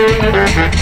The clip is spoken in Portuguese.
Música